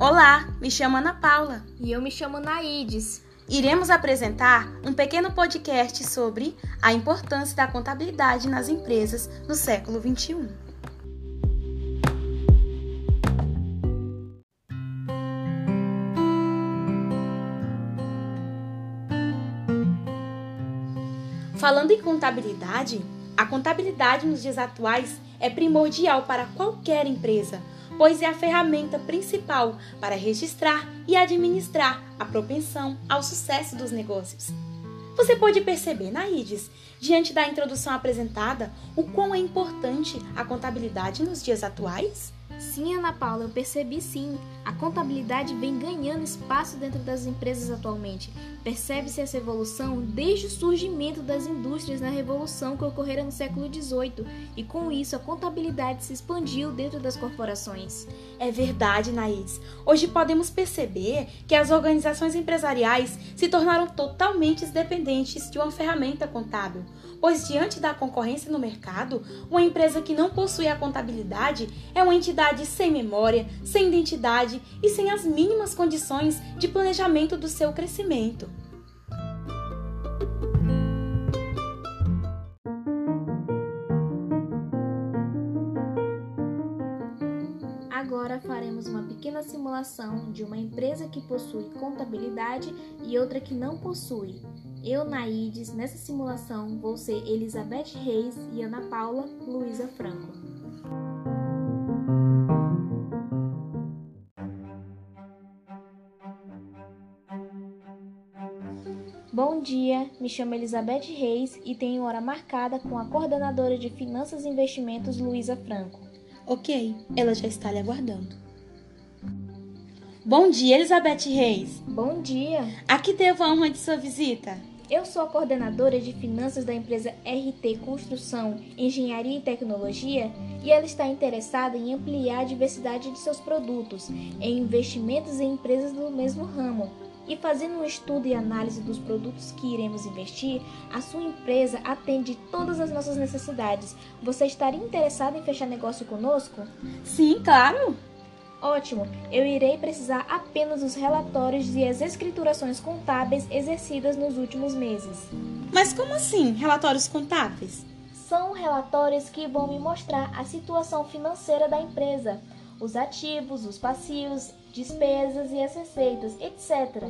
Olá, me chamo Ana Paula. E eu me chamo Naídes. Iremos apresentar um pequeno podcast sobre a importância da contabilidade nas empresas no século XXI. Falando em contabilidade, a contabilidade nos dias atuais é primordial para qualquer empresa, pois é a ferramenta principal para registrar e administrar a propensão ao sucesso dos negócios. Você pode perceber, Naídes, diante da introdução apresentada, o quão é importante a contabilidade nos dias atuais? Sim, Ana Paula, eu percebi sim. A contabilidade vem ganhando espaço dentro das empresas atualmente. Percebe-se essa evolução desde o surgimento das indústrias na revolução que ocorrera no século XVIII, e com isso a contabilidade se expandiu dentro das corporações. É verdade, Naís. Hoje podemos perceber que as organizações empresariais se tornaram totalmente dependentes de uma ferramenta contábil, pois diante da concorrência no mercado, uma empresa que não possui a contabilidade é uma entidade sem memória, sem identidade e sem as mínimas condições de planejamento do seu crescimento. Agora faremos uma pequena simulação de uma empresa que possui contabilidade e outra que não possui. Eu, Naídes, nessa simulação vou ser Elizabeth Reis e Ana Paula Luísa Franco. Bom dia, me chamo Elizabeth Reis e tenho hora marcada com a coordenadora de Finanças e Investimentos, Luísa Franco. Ok, ela já está lhe aguardando. Bom dia, Elizabeth Reis. Bom dia. Aqui devo a honra de sua visita. Eu sou a coordenadora de finanças da empresa RT Construção, Engenharia e Tecnologia e ela está interessada em ampliar a diversidade de seus produtos, em investimentos em empresas do mesmo ramo, e fazendo um estudo e análise dos produtos que iremos investir, a sua empresa atende todas as nossas necessidades. Você estaria interessado em fechar negócio conosco? Sim, claro! Ótimo! Eu irei precisar apenas dos relatórios e as escriturações contábeis exercidas nos últimos meses. Mas como assim, relatórios contábeis? São relatórios que vão me mostrar a situação financeira da empresa os ativos, os passivos, despesas e as receitas, etc.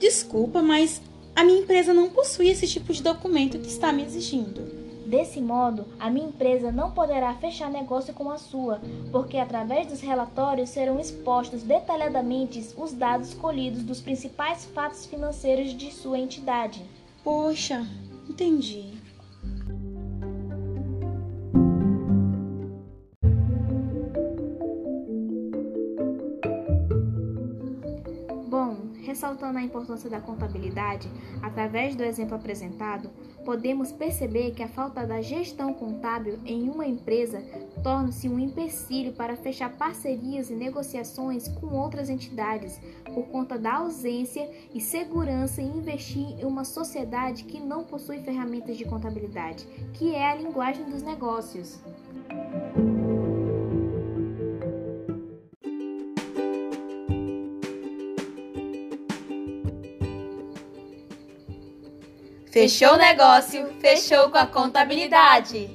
Desculpa, mas a minha empresa não possui esse tipo de documento que está me exigindo. Desse modo, a minha empresa não poderá fechar negócio com a sua, porque através dos relatórios serão expostos detalhadamente os dados colhidos dos principais fatos financeiros de sua entidade. Poxa, entendi. Ressaltando a importância da contabilidade, através do exemplo apresentado, podemos perceber que a falta da gestão contábil em uma empresa torna-se um empecilho para fechar parcerias e negociações com outras entidades, por conta da ausência e segurança em investir em uma sociedade que não possui ferramentas de contabilidade, que é a linguagem dos negócios. Fechou o negócio, fechou com a contabilidade.